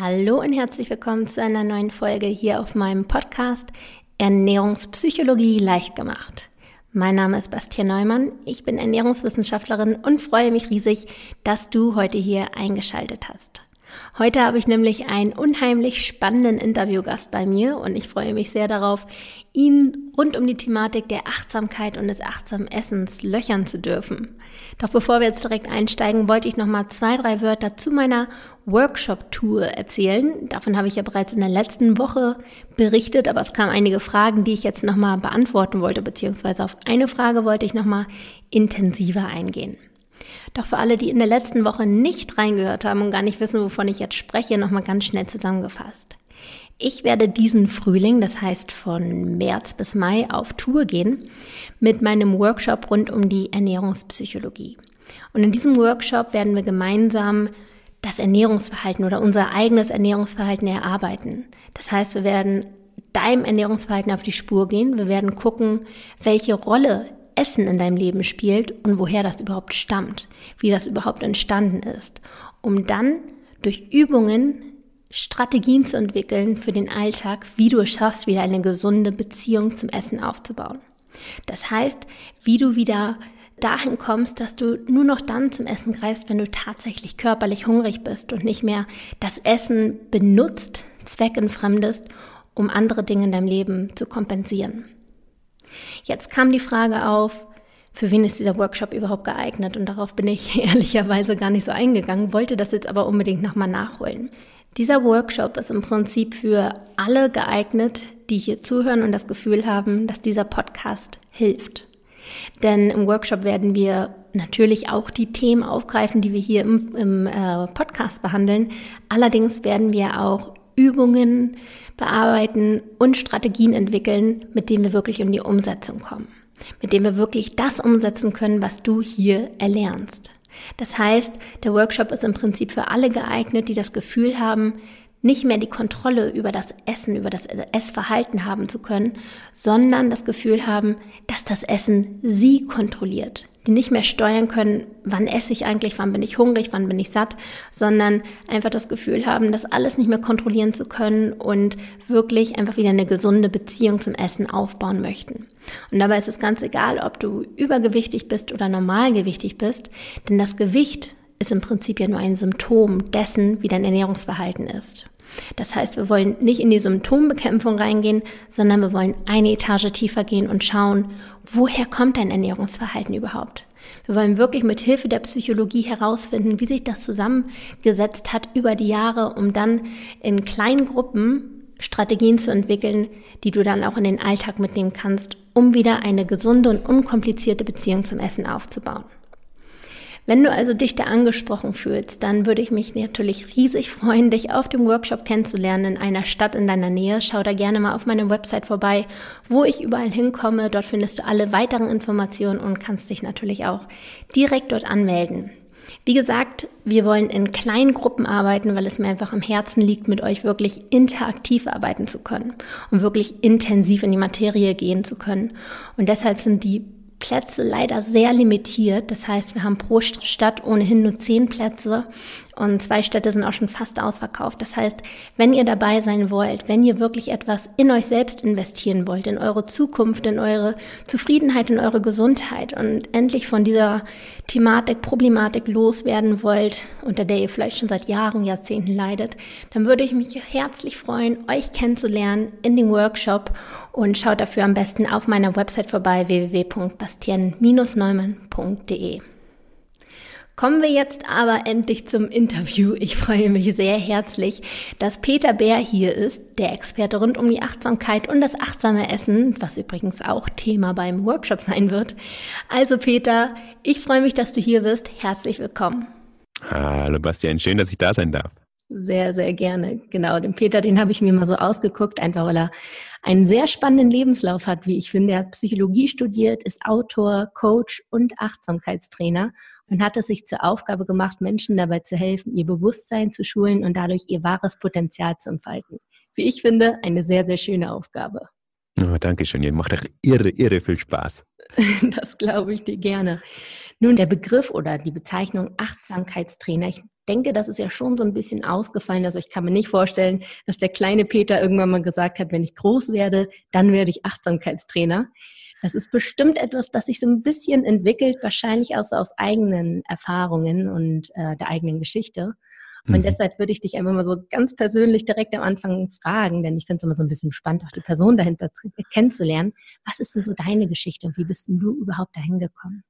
Hallo und herzlich willkommen zu einer neuen Folge hier auf meinem Podcast Ernährungspsychologie leicht gemacht. Mein Name ist Bastian Neumann, ich bin Ernährungswissenschaftlerin und freue mich riesig, dass du heute hier eingeschaltet hast. Heute habe ich nämlich einen unheimlich spannenden Interviewgast bei mir und ich freue mich sehr darauf, ihn rund um die Thematik der Achtsamkeit und des achtsamen Essens löchern zu dürfen. Doch bevor wir jetzt direkt einsteigen, wollte ich noch mal zwei, drei Wörter zu meiner Workshop-Tour erzählen. Davon habe ich ja bereits in der letzten Woche berichtet, aber es kamen einige Fragen, die ich jetzt noch mal beantworten wollte, beziehungsweise auf eine Frage wollte ich noch mal intensiver eingehen. Doch für alle, die in der letzten Woche nicht reingehört haben und gar nicht wissen, wovon ich jetzt spreche, nochmal ganz schnell zusammengefasst. Ich werde diesen Frühling, das heißt von März bis Mai, auf Tour gehen mit meinem Workshop rund um die Ernährungspsychologie. Und in diesem Workshop werden wir gemeinsam das Ernährungsverhalten oder unser eigenes Ernährungsverhalten erarbeiten. Das heißt, wir werden deinem Ernährungsverhalten auf die Spur gehen. Wir werden gucken, welche Rolle Essen in deinem Leben spielt und woher das überhaupt stammt, wie das überhaupt entstanden ist, um dann durch Übungen Strategien zu entwickeln für den Alltag, wie du es schaffst, wieder eine gesunde Beziehung zum Essen aufzubauen. Das heißt, wie du wieder dahin kommst, dass du nur noch dann zum Essen greifst, wenn du tatsächlich körperlich hungrig bist und nicht mehr das Essen benutzt, zweckentfremdest, um andere Dinge in deinem Leben zu kompensieren. Jetzt kam die Frage auf, für wen ist dieser Workshop überhaupt geeignet? Und darauf bin ich ehrlicherweise gar nicht so eingegangen, wollte das jetzt aber unbedingt nochmal nachholen. Dieser Workshop ist im Prinzip für alle geeignet, die hier zuhören und das Gefühl haben, dass dieser Podcast hilft. Denn im Workshop werden wir natürlich auch die Themen aufgreifen, die wir hier im, im äh, Podcast behandeln. Allerdings werden wir auch Übungen bearbeiten und Strategien entwickeln, mit denen wir wirklich in die Umsetzung kommen. Mit denen wir wirklich das umsetzen können, was du hier erlernst. Das heißt, der Workshop ist im Prinzip für alle geeignet, die das Gefühl haben, nicht mehr die Kontrolle über das Essen, über das Essverhalten haben zu können, sondern das Gefühl haben, dass das Essen sie kontrolliert. Die nicht mehr steuern können, wann esse ich eigentlich, wann bin ich hungrig, wann bin ich satt, sondern einfach das Gefühl haben, das alles nicht mehr kontrollieren zu können und wirklich einfach wieder eine gesunde Beziehung zum Essen aufbauen möchten. Und dabei ist es ganz egal, ob du übergewichtig bist oder normalgewichtig bist, denn das Gewicht ist im Prinzip ja nur ein Symptom dessen, wie dein Ernährungsverhalten ist. Das heißt, wir wollen nicht in die Symptombekämpfung reingehen, sondern wir wollen eine Etage tiefer gehen und schauen, woher kommt dein Ernährungsverhalten überhaupt? Wir wollen wirklich mit Hilfe der Psychologie herausfinden, wie sich das zusammengesetzt hat über die Jahre, um dann in kleinen Gruppen Strategien zu entwickeln, die du dann auch in den Alltag mitnehmen kannst, um wieder eine gesunde und unkomplizierte Beziehung zum Essen aufzubauen. Wenn du also dich da angesprochen fühlst, dann würde ich mich natürlich riesig freuen, dich auf dem Workshop kennenzulernen in einer Stadt in deiner Nähe. Schau da gerne mal auf meiner Website vorbei, wo ich überall hinkomme. Dort findest du alle weiteren Informationen und kannst dich natürlich auch direkt dort anmelden. Wie gesagt, wir wollen in kleinen Gruppen arbeiten, weil es mir einfach am Herzen liegt, mit euch wirklich interaktiv arbeiten zu können und wirklich intensiv in die Materie gehen zu können. Und deshalb sind die Plätze leider sehr limitiert. Das heißt, wir haben pro Stadt ohnehin nur zehn Plätze und zwei Städte sind auch schon fast ausverkauft. Das heißt, wenn ihr dabei sein wollt, wenn ihr wirklich etwas in euch selbst investieren wollt, in eure Zukunft, in eure Zufriedenheit, in eure Gesundheit und endlich von dieser Thematik, Problematik loswerden wollt, unter der ihr vielleicht schon seit Jahren, Jahrzehnten leidet, dann würde ich mich herzlich freuen, euch kennenzulernen in dem Workshop und schaut dafür am besten auf meiner Website vorbei www.bastien-neumann.de. Kommen wir jetzt aber endlich zum Interview. Ich freue mich sehr herzlich, dass Peter Bär hier ist, der Experte rund um die Achtsamkeit und das achtsame Essen, was übrigens auch Thema beim Workshop sein wird. Also Peter, ich freue mich, dass du hier bist. Herzlich willkommen. Hallo Bastian, schön, dass ich da sein darf. Sehr, sehr gerne. Genau, den Peter, den habe ich mir mal so ausgeguckt, einfach weil er einen sehr spannenden Lebenslauf hat, wie ich finde. Er hat Psychologie studiert, ist Autor, Coach und Achtsamkeitstrainer und hat es sich zur Aufgabe gemacht, Menschen dabei zu helfen, ihr Bewusstsein zu schulen und dadurch ihr wahres Potenzial zu entfalten. Wie ich finde, eine sehr, sehr schöne Aufgabe. Oh, danke schön, ihr macht doch irre, irre viel Spaß. das glaube ich dir gerne. Nun, der Begriff oder die Bezeichnung Achtsamkeitstrainer, ich denke, das ist ja schon so ein bisschen ausgefallen. Also ich kann mir nicht vorstellen, dass der kleine Peter irgendwann mal gesagt hat, wenn ich groß werde, dann werde ich Achtsamkeitstrainer. Das ist bestimmt etwas, das sich so ein bisschen entwickelt, wahrscheinlich auch so aus eigenen Erfahrungen und äh, der eigenen Geschichte. Und mhm. deshalb würde ich dich einfach mal so ganz persönlich direkt am Anfang fragen, denn ich finde es immer so ein bisschen spannend, auch die Person dahinter kennenzulernen. Was ist denn so deine Geschichte und wie bist denn du überhaupt dahin gekommen?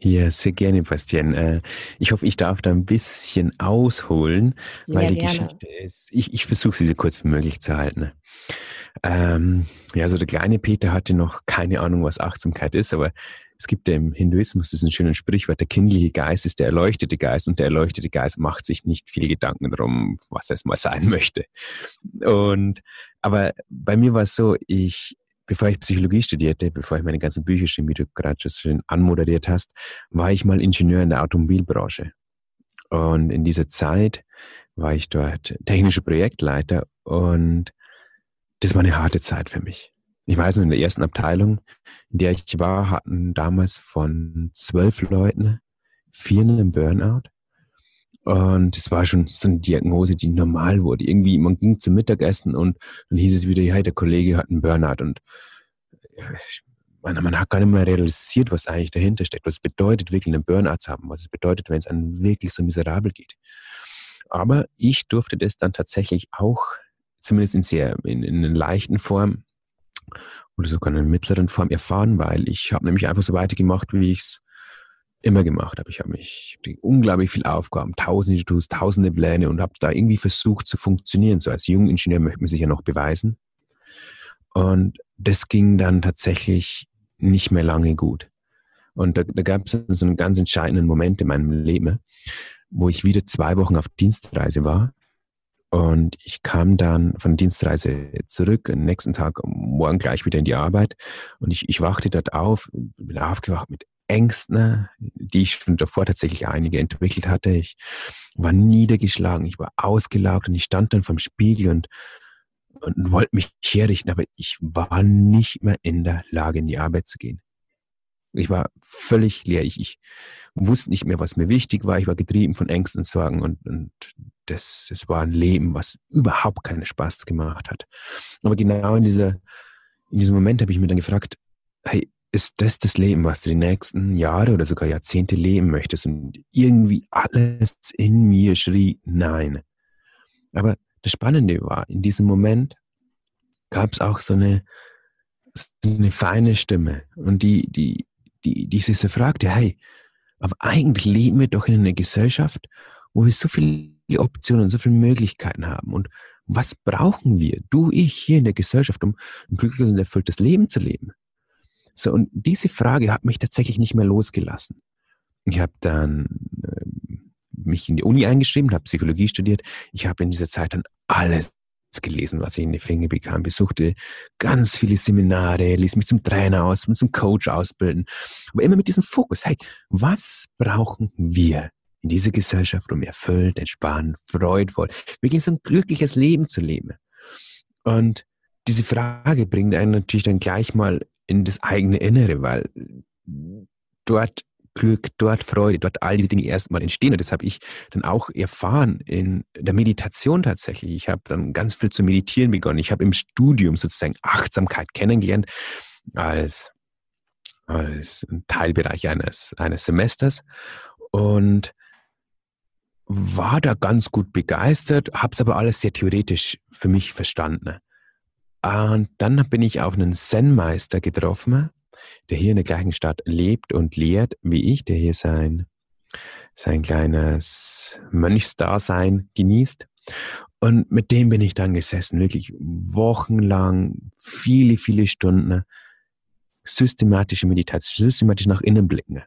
Ja, sehr gerne, Bastian. Äh, ich hoffe, ich darf da ein bisschen ausholen, sehr weil die gerne. Geschichte ist, ich, ich versuche sie so kurz wie möglich zu halten. Ähm, ja, also der kleine Peter hatte noch keine Ahnung, was Achtsamkeit ist, aber es gibt ja im Hinduismus diesen schönen Sprichwort, der kindliche Geist ist der erleuchtete Geist und der erleuchtete Geist macht sich nicht viel Gedanken darum, was es mal sein möchte. Und, aber bei mir war es so, ich bevor ich Psychologie studierte, bevor ich meine ganzen Bücher schrieb, wie du gerade schon anmoderiert hast, war ich mal Ingenieur in der Automobilbranche. Und in dieser Zeit war ich dort technischer Projektleiter und das war eine harte Zeit für mich. Ich weiß noch, in der ersten Abteilung, in der ich war, hatten damals von zwölf Leuten vier einen Burnout. Und es war schon so eine Diagnose, die normal wurde. Irgendwie, man ging zum Mittagessen und dann hieß es wieder, ja, der Kollege hat einen Burnout. Und man, man hat gar nicht mehr realisiert, was eigentlich dahinter steckt. Was bedeutet, wirklich einen Burnout zu haben. Was es bedeutet, wenn es einem wirklich so miserabel geht. Aber ich durfte das dann tatsächlich auch, zumindest in sehr, in, in einer leichten Form oder sogar in einer mittleren Form erfahren, weil ich habe nämlich einfach so weitergemacht, wie ich es immer gemacht habe. Ich habe mich unglaublich viel Aufgaben, tausende Tools, tausende Pläne und habe da irgendwie versucht zu funktionieren. So als junger Ingenieur möchte man sich ja noch beweisen. Und das ging dann tatsächlich nicht mehr lange gut. Und da, da gab es so einen ganz entscheidenden Moment in meinem Leben, wo ich wieder zwei Wochen auf Dienstreise war. Und ich kam dann von der Dienstreise zurück, am nächsten Tag, morgen gleich wieder in die Arbeit. Und ich, ich wachte dort auf, bin aufgewacht mit Ängsten, die ich schon davor tatsächlich einige entwickelt hatte. Ich war niedergeschlagen, ich war ausgelaugt und ich stand dann vom Spiegel und, und wollte mich herrichten, aber ich war nicht mehr in der Lage, in die Arbeit zu gehen. Ich war völlig leer. Ich, ich wusste nicht mehr, was mir wichtig war. Ich war getrieben von Ängsten und Sorgen und, und das, das war ein Leben, was überhaupt keinen Spaß gemacht hat. Aber genau in dieser, in diesem Moment habe ich mir dann gefragt, hey, ist das das Leben, was du die nächsten Jahre oder sogar Jahrzehnte leben möchtest? Und irgendwie alles in mir schrie Nein. Aber das Spannende war, in diesem Moment gab es auch so eine, so eine feine Stimme und die, die, die, die sich so fragte, hey, aber eigentlich leben wir doch in einer Gesellschaft, wo wir so viele Optionen, so viele Möglichkeiten haben. Und was brauchen wir, du, ich, hier in der Gesellschaft, um ein glückliches und erfülltes Leben zu leben? So, und diese Frage hat mich tatsächlich nicht mehr losgelassen. Ich habe dann äh, mich in die Uni eingeschrieben, habe Psychologie studiert. Ich habe in dieser Zeit dann alles gelesen, was ich in die Finger bekam, besuchte ganz viele Seminare, ließ mich zum Trainer aus, zum Coach ausbilden. Aber immer mit diesem Fokus, hey, was brauchen wir in dieser Gesellschaft, um erfüllt, entspannt, freudvoll, wirklich so ein glückliches Leben zu leben? Und diese Frage bringt einen natürlich dann gleich mal in das eigene Innere, weil dort Glück, dort Freude, dort all diese Dinge erstmal entstehen. Und das habe ich dann auch erfahren in der Meditation tatsächlich. Ich habe dann ganz viel zu meditieren begonnen. Ich habe im Studium sozusagen Achtsamkeit kennengelernt als, als Teilbereich eines, eines Semesters und war da ganz gut begeistert, habe es aber alles sehr theoretisch für mich verstanden. Und dann bin ich auf einen Zen-Meister getroffen, der hier in der gleichen Stadt lebt und lehrt wie ich, der hier sein, sein kleines Mönchsdasein genießt. Und mit dem bin ich dann gesessen, wirklich wochenlang, viele, viele Stunden, systematische Meditation, systematisch nach innen blicken.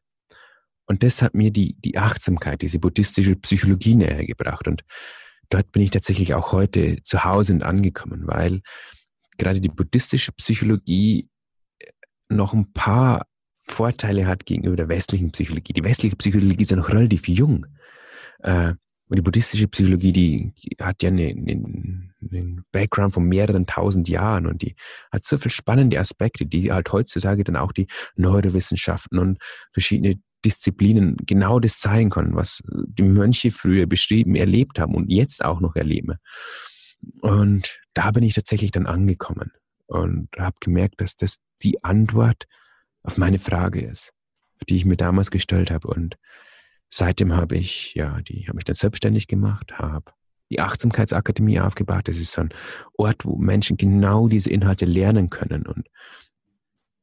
Und das hat mir die, die Achtsamkeit, diese buddhistische Psychologie näher gebracht. Und dort bin ich tatsächlich auch heute zu Hause und angekommen, weil gerade die buddhistische Psychologie äh, noch ein paar Vorteile hat gegenüber der westlichen Psychologie. Die westliche Psychologie ist ja noch relativ jung. Äh, und die buddhistische Psychologie, die, die hat ja einen, einen, einen, Background von mehreren tausend Jahren und die hat so viele spannende Aspekte, die halt heutzutage dann auch die Neurowissenschaften und verschiedene Disziplinen genau das zeigen kann, was die Mönche früher beschrieben, erlebt haben und jetzt auch noch erleben. Und da bin ich tatsächlich dann angekommen und habe gemerkt, dass das die Antwort auf meine Frage ist, die ich mir damals gestellt habe. Und seitdem habe ich, ja, die habe ich dann selbstständig gemacht, habe die Achtsamkeitsakademie aufgebaut. Das ist so ein Ort, wo Menschen genau diese Inhalte lernen können und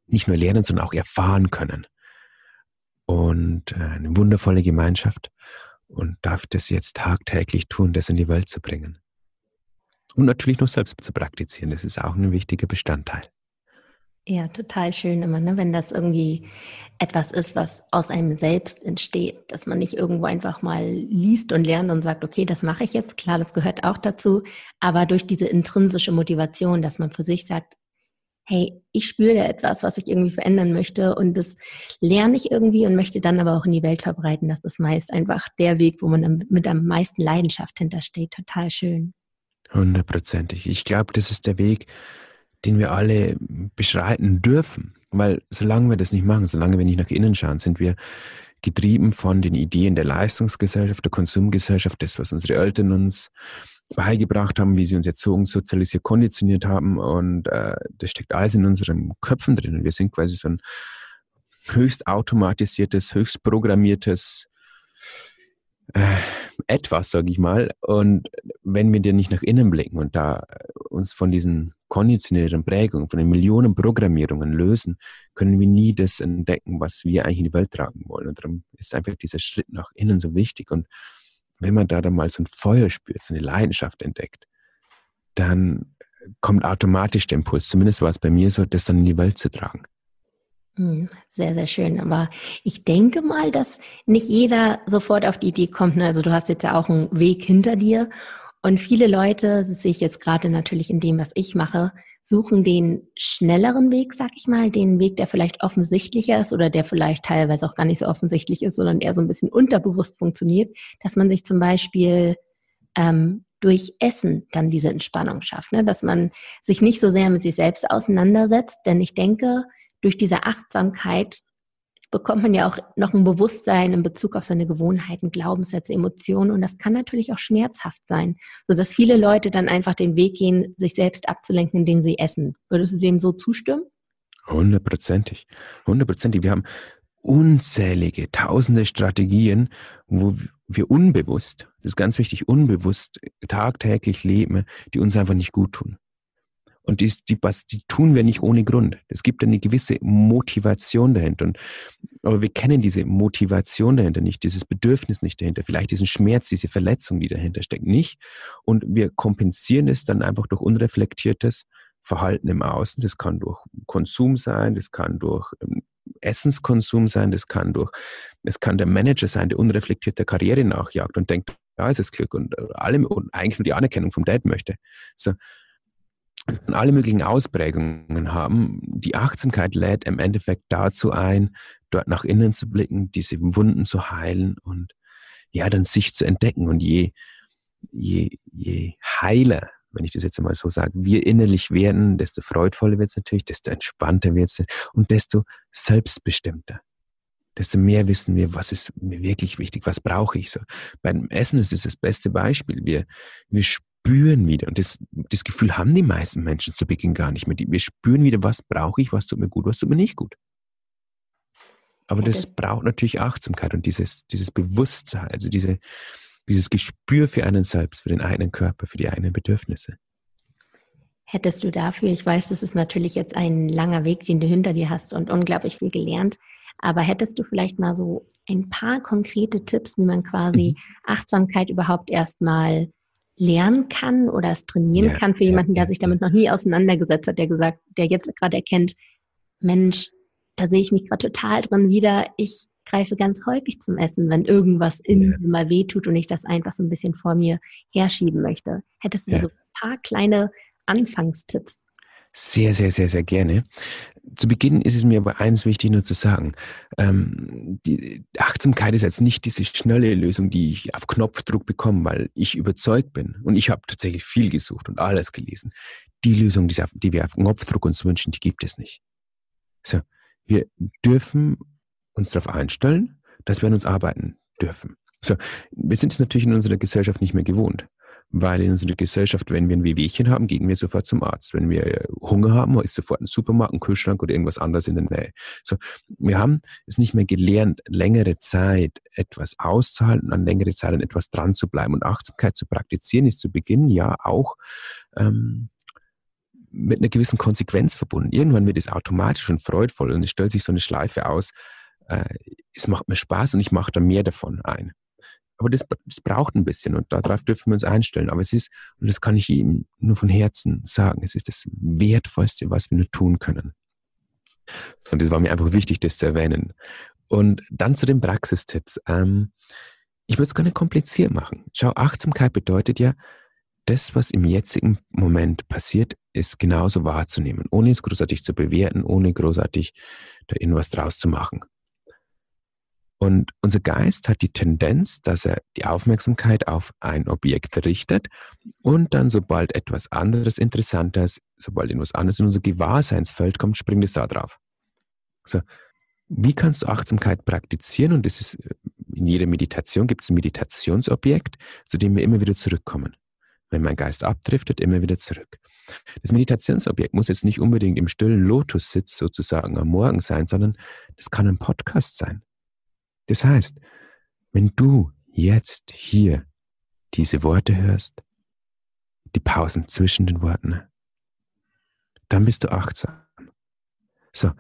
nicht nur lernen, sondern auch erfahren können. Und äh, eine wundervolle Gemeinschaft und darf das jetzt tagtäglich tun, das in die Welt zu bringen. Und natürlich noch selbst zu praktizieren, das ist auch ein wichtiger Bestandteil. Ja, total schön immer, ne? wenn das irgendwie etwas ist, was aus einem selbst entsteht, dass man nicht irgendwo einfach mal liest und lernt und sagt, okay, das mache ich jetzt. Klar, das gehört auch dazu, aber durch diese intrinsische Motivation, dass man für sich sagt, hey, ich spüre da etwas, was ich irgendwie verändern möchte und das lerne ich irgendwie und möchte dann aber auch in die Welt verbreiten. Das ist meist einfach der Weg, wo man mit am meisten Leidenschaft hintersteht. Total schön. Hundertprozentig. Ich glaube, das ist der Weg, den wir alle beschreiten dürfen. Weil solange wir das nicht machen, solange wir nicht nach innen schauen, sind wir getrieben von den Ideen der Leistungsgesellschaft, der Konsumgesellschaft, das, was unsere Eltern uns beigebracht haben, wie sie uns erzogen, sozialisiert, konditioniert haben. Und äh, das steckt alles in unseren Köpfen drin. Und wir sind quasi so ein höchst automatisiertes, höchst programmiertes etwas, sage ich mal. Und wenn wir dir nicht nach innen blicken und da uns von diesen konditionierten Prägungen, von den Millionen Programmierungen lösen, können wir nie das entdecken, was wir eigentlich in die Welt tragen wollen. Und darum ist einfach dieser Schritt nach innen so wichtig. Und wenn man da dann mal so ein Feuer spürt, so eine Leidenschaft entdeckt, dann kommt automatisch der Impuls, zumindest war es bei mir so, das dann in die Welt zu tragen. Hm, sehr, sehr schön. Aber ich denke mal, dass nicht jeder sofort auf die Idee kommt. Ne? Also du hast jetzt ja auch einen Weg hinter dir. Und viele Leute, das sehe ich jetzt gerade natürlich in dem, was ich mache, suchen den schnelleren Weg, sag ich mal, den Weg, der vielleicht offensichtlicher ist oder der vielleicht teilweise auch gar nicht so offensichtlich ist, sondern eher so ein bisschen unterbewusst funktioniert, dass man sich zum Beispiel ähm, durch Essen dann diese Entspannung schafft, ne? dass man sich nicht so sehr mit sich selbst auseinandersetzt, denn ich denke, durch diese Achtsamkeit bekommt man ja auch noch ein Bewusstsein in Bezug auf seine Gewohnheiten, Glaubenssätze, Emotionen und das kann natürlich auch schmerzhaft sein, sodass viele Leute dann einfach den Weg gehen, sich selbst abzulenken, indem sie essen. Würdest du dem so zustimmen? Hundertprozentig. Hundertprozentig. Wir haben unzählige, tausende Strategien, wo wir unbewusst, das ist ganz wichtig, unbewusst tagtäglich leben, die uns einfach nicht gut tun. Und die, die, die tun wir nicht ohne Grund. Es gibt eine gewisse Motivation dahinter. Und, aber wir kennen diese Motivation dahinter nicht, dieses Bedürfnis nicht dahinter, vielleicht diesen Schmerz, diese Verletzung, die dahinter steckt, nicht. Und wir kompensieren es dann einfach durch unreflektiertes Verhalten im Außen. Das kann durch Konsum sein, das kann durch ähm, Essenskonsum sein, das kann durch, es kann der Manager sein, der unreflektierte Karriere nachjagt und denkt, da ist das Glück und äh, alle und eigentlich nur die Anerkennung vom Dad möchte. So, alle möglichen Ausprägungen haben. Die Achtsamkeit lädt im Endeffekt dazu ein, dort nach innen zu blicken, diese Wunden zu heilen und ja, dann sich zu entdecken. Und je, je, je heiler, wenn ich das jetzt einmal so sage, wir innerlich werden, desto freudvoller wird es natürlich, desto entspannter wird es und desto selbstbestimmter. Desto mehr wissen wir, was ist mir wirklich wichtig, was brauche ich so. Beim Essen ist es das beste Beispiel. Wir, wir spüren wieder, und das, das Gefühl haben die meisten Menschen zu Beginn gar nicht mehr. Wir spüren wieder, was brauche ich, was tut mir gut, was tut mir nicht gut. Aber das, das braucht natürlich Achtsamkeit und dieses, dieses Bewusstsein, also diese, dieses Gespür für einen selbst, für den eigenen Körper, für die eigenen Bedürfnisse. Hättest du dafür, ich weiß, das ist natürlich jetzt ein langer Weg, den du hinter dir hast und unglaublich viel gelernt, aber hättest du vielleicht mal so ein paar konkrete Tipps, wie man quasi mhm. Achtsamkeit überhaupt erstmal lernen kann oder es trainieren ja, kann für jemanden, der sich damit noch nie auseinandergesetzt hat, der gesagt, der jetzt gerade erkennt, Mensch, da sehe ich mich gerade total drin wieder. Ich greife ganz häufig zum Essen, wenn irgendwas in mir mal wehtut und ich das einfach so ein bisschen vor mir herschieben möchte. Hättest du ja. so ein paar kleine Anfangstipps? Sehr, sehr, sehr, sehr gerne. Zu Beginn ist es mir aber eins wichtig nur zu sagen. Ähm, die Achtsamkeit ist jetzt nicht diese schnelle Lösung, die ich auf Knopfdruck bekomme, weil ich überzeugt bin. Und ich habe tatsächlich viel gesucht und alles gelesen. Die Lösung, die, wir auf Knopfdruck uns wünschen, die gibt es nicht. So, wir dürfen uns darauf einstellen, dass wir an uns arbeiten dürfen. So, wir sind es natürlich in unserer Gesellschaft nicht mehr gewohnt. Weil in unserer Gesellschaft, wenn wir ein Wehwehchen haben, gehen wir sofort zum Arzt. Wenn wir Hunger haben, ist sofort ein Supermarkt, ein Kühlschrank oder irgendwas anderes in der Nähe. So, wir haben es nicht mehr gelernt, längere Zeit etwas auszuhalten, an längere Zeit an etwas dran zu bleiben. Und Achtsamkeit zu praktizieren ist zu Beginn ja auch ähm, mit einer gewissen Konsequenz verbunden. Irgendwann wird es automatisch und freudvoll und es stellt sich so eine Schleife aus. Äh, es macht mir Spaß und ich mache da mehr davon ein. Aber das, das braucht ein bisschen und darauf dürfen wir uns einstellen. Aber es ist, und das kann ich Ihnen nur von Herzen sagen, es ist das Wertvollste, was wir nur tun können. Und das war mir einfach wichtig, das zu erwähnen. Und dann zu den Praxistipps. Ähm, ich würde es nicht kompliziert machen. Schau, Achtsamkeit bedeutet ja, das, was im jetzigen Moment passiert, ist genauso wahrzunehmen, ohne es großartig zu bewerten, ohne großartig da irgendwas draus zu machen. Und unser Geist hat die Tendenz, dass er die Aufmerksamkeit auf ein Objekt richtet und dann, sobald etwas anderes Interessantes, sobald etwas anderes in unser Gewahrseinsfeld kommt, springt es da drauf. So, wie kannst du Achtsamkeit praktizieren? Und das ist, in jeder Meditation gibt es ein Meditationsobjekt, zu dem wir immer wieder zurückkommen. Wenn mein Geist abdriftet, immer wieder zurück. Das Meditationsobjekt muss jetzt nicht unbedingt im stillen Lotussitz sozusagen am Morgen sein, sondern das kann ein Podcast sein. Das heißt, wenn du jetzt hier diese Worte hörst, die Pausen zwischen den Worten, dann bist du achtsam. So,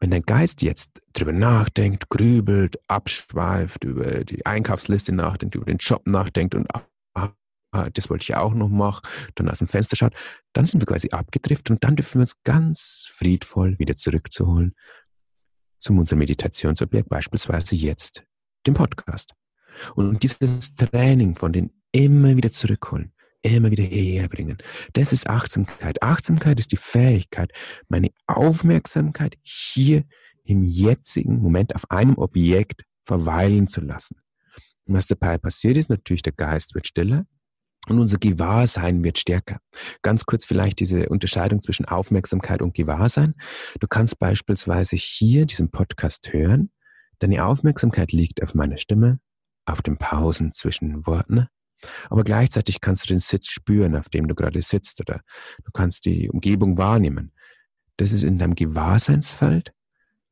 wenn dein Geist jetzt drüber nachdenkt, grübelt, abschweift, über die Einkaufsliste nachdenkt, über den Job nachdenkt und ah, das wollte ich auch noch machen, dann aus dem Fenster schaut, dann sind wir quasi abgedriftet und dann dürfen wir uns ganz friedvoll wieder zurückzuholen zum unser Meditationsobjekt, beispielsweise jetzt, dem Podcast. Und dieses Training von den immer wieder zurückholen, immer wieder hierher bringen, das ist Achtsamkeit. Achtsamkeit ist die Fähigkeit, meine Aufmerksamkeit hier im jetzigen Moment auf einem Objekt verweilen zu lassen. Und was dabei passiert ist, natürlich der Geist wird stiller, und unser Gewahrsein wird stärker. Ganz kurz vielleicht diese Unterscheidung zwischen Aufmerksamkeit und Gewahrsein. Du kannst beispielsweise hier diesen Podcast hören. Deine Aufmerksamkeit liegt auf meiner Stimme, auf den Pausen zwischen Worten. Aber gleichzeitig kannst du den Sitz spüren, auf dem du gerade sitzt, oder du kannst die Umgebung wahrnehmen. Das ist in deinem Gewahrseinsfeld.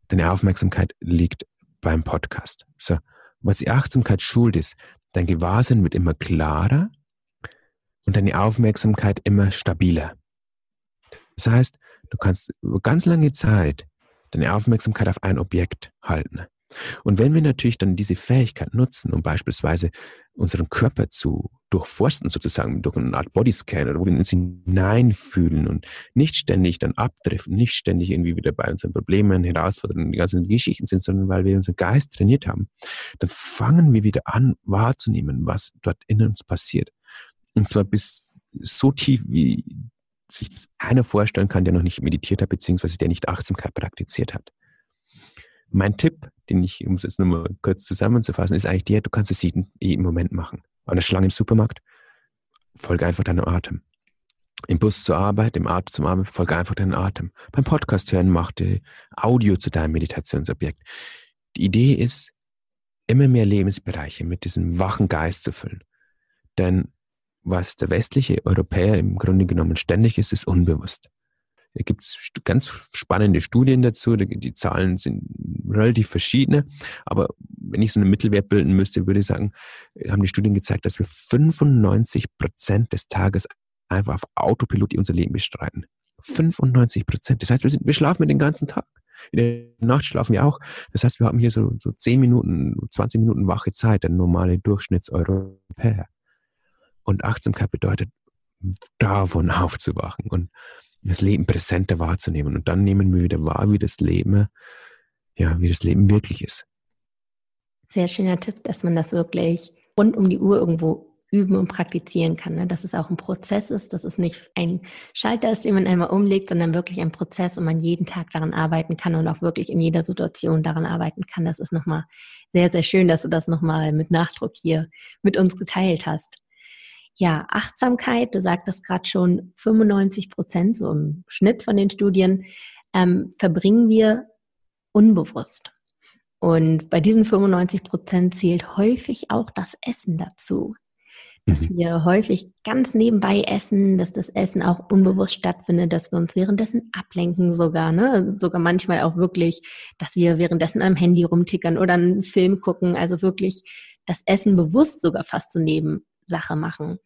Deine Aufmerksamkeit liegt beim Podcast. So, was die Achtsamkeit schult, ist, dein Gewahrsein wird immer klarer und deine Aufmerksamkeit immer stabiler. Das heißt, du kannst über ganz lange Zeit deine Aufmerksamkeit auf ein Objekt halten. Und wenn wir natürlich dann diese Fähigkeit nutzen, um beispielsweise unseren Körper zu durchforsten, sozusagen durch eine Art Bodyscan oder wo wir uns hineinfühlen und nicht ständig dann abdriften, nicht ständig irgendwie wieder bei unseren Problemen, Herausforderungen, die ganzen Geschichten sind, sondern weil wir unseren Geist trainiert haben, dann fangen wir wieder an wahrzunehmen, was dort in uns passiert. Und zwar bis so tief, wie sich keiner vorstellen kann, der noch nicht meditiert hat, beziehungsweise der nicht Achtsamkeit praktiziert hat. Mein Tipp, den ich, um es jetzt nochmal kurz zusammenzufassen, ist eigentlich der, du kannst es jeden, jeden Moment machen. An der Schlange im Supermarkt, folge einfach deinem Atem. Im Bus zur Arbeit, im Auto zum Arbeit, folge einfach deinem Atem. Beim Podcast hören, mach dir Audio zu deinem Meditationsobjekt. Die Idee ist, immer mehr Lebensbereiche mit diesem wachen Geist zu füllen. Denn was der westliche Europäer im Grunde genommen ständig ist, ist unbewusst. Da gibt es ganz spannende Studien dazu, die Zahlen sind relativ verschiedene, aber wenn ich so einen Mittelwert bilden müsste, würde ich sagen, haben die Studien gezeigt, dass wir 95 Prozent des Tages einfach auf Autopilot unser Leben bestreiten. 95 Prozent. Das heißt, wir, sind, wir schlafen den ganzen Tag. In der Nacht schlafen wir auch. Das heißt, wir haben hier so, so 10 Minuten, 20 Minuten wache Zeit, der normale Durchschnittseuropäer. Und Achtsamkeit bedeutet, davon aufzuwachen und das Leben präsenter wahrzunehmen. Und dann nehmen wir wieder wahr, wie das Leben, ja, wie das Leben wirklich ist. Sehr schöner Tipp, dass man das wirklich rund um die Uhr irgendwo üben und praktizieren kann. Ne? Dass es auch ein Prozess ist, dass es nicht ein Schalter ist, den man einmal umlegt, sondern wirklich ein Prozess und man jeden Tag daran arbeiten kann und auch wirklich in jeder Situation daran arbeiten kann. Das ist nochmal sehr, sehr schön, dass du das nochmal mit Nachdruck hier mit uns geteilt hast ja, Achtsamkeit, du sagtest gerade schon, 95 Prozent, so im Schnitt von den Studien, ähm, verbringen wir unbewusst. Und bei diesen 95 Prozent zählt häufig auch das Essen dazu. Dass mhm. wir häufig ganz nebenbei essen, dass das Essen auch unbewusst stattfindet, dass wir uns währenddessen ablenken sogar, ne? Sogar manchmal auch wirklich, dass wir währenddessen am Handy rumtickern oder einen Film gucken. Also wirklich das Essen bewusst sogar fast zur Nebensache machen.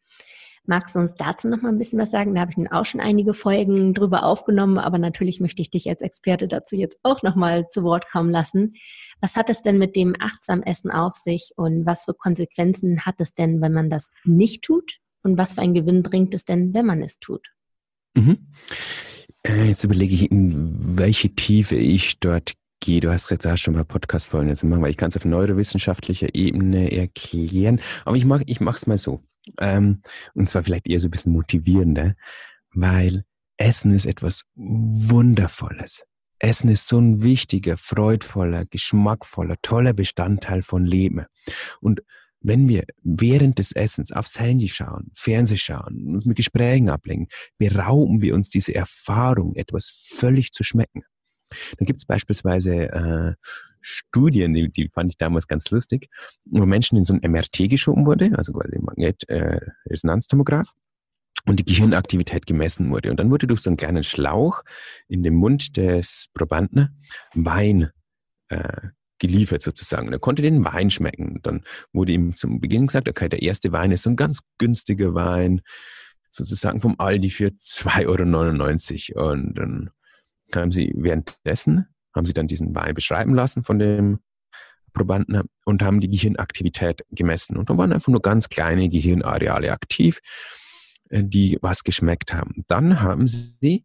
Magst du uns dazu noch mal ein bisschen was sagen? Da habe ich nun auch schon einige Folgen drüber aufgenommen, aber natürlich möchte ich dich als Experte dazu jetzt auch noch mal zu Wort kommen lassen. Was hat es denn mit dem achtsam Essen auf sich und was für Konsequenzen hat es denn, wenn man das nicht tut? Und was für einen Gewinn bringt es denn, wenn man es tut? Mhm. Äh, jetzt überlege ich, in welche Tiefe ich dort gehe. Du hast jetzt auch schon mal Podcast-Folgen jetzt machen, weil ich kann es auf neurowissenschaftlicher Ebene erklären. Aber ich mache ich es mal so. Ähm, und zwar vielleicht eher so ein bisschen motivierender, weil Essen ist etwas Wundervolles. Essen ist so ein wichtiger, freudvoller, geschmackvoller, toller Bestandteil von Leben. Und wenn wir während des Essens aufs Handy schauen, Fernseh schauen, uns mit Gesprächen ablenken, berauben wir uns diese Erfahrung, etwas völlig zu schmecken. Da gibt es beispielsweise äh, Studien, die, die fand ich damals ganz lustig, wo Menschen in so ein MRT geschoben wurde, also quasi Magnetresonanztomograph, äh, und die Gehirnaktivität gemessen wurde. Und dann wurde durch so einen kleinen Schlauch in den Mund des Probanden Wein äh, geliefert sozusagen. Und er konnte den Wein schmecken. Dann wurde ihm zum Beginn gesagt, okay, der erste Wein ist so ein ganz günstiger Wein, sozusagen vom Aldi für 2,99 Euro. Und dann haben sie währenddessen, haben sie dann diesen Wein beschreiben lassen von dem Probanden und haben die Gehirnaktivität gemessen. Und da waren einfach nur ganz kleine Gehirnareale aktiv, äh, die was geschmeckt haben. Dann haben sie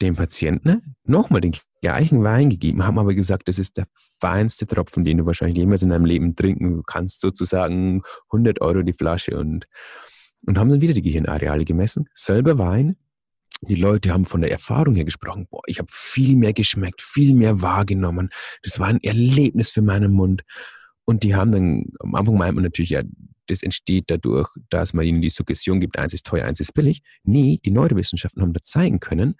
dem Patienten nochmal den gleichen Wein gegeben, haben aber gesagt, das ist der feinste Tropfen, den du wahrscheinlich jemals in deinem Leben trinken kannst, sozusagen 100 Euro die Flasche und, und haben dann wieder die Gehirnareale gemessen. Selber Wein, die Leute haben von der Erfahrung her gesprochen, boah, ich habe viel mehr geschmeckt, viel mehr wahrgenommen. Das war ein Erlebnis für meinen Mund. Und die haben dann, am Anfang meint man natürlich, ja, das entsteht dadurch, dass man ihnen die Suggestion gibt, eins ist teuer, eins ist billig. Nee, die Neurowissenschaften haben da zeigen können,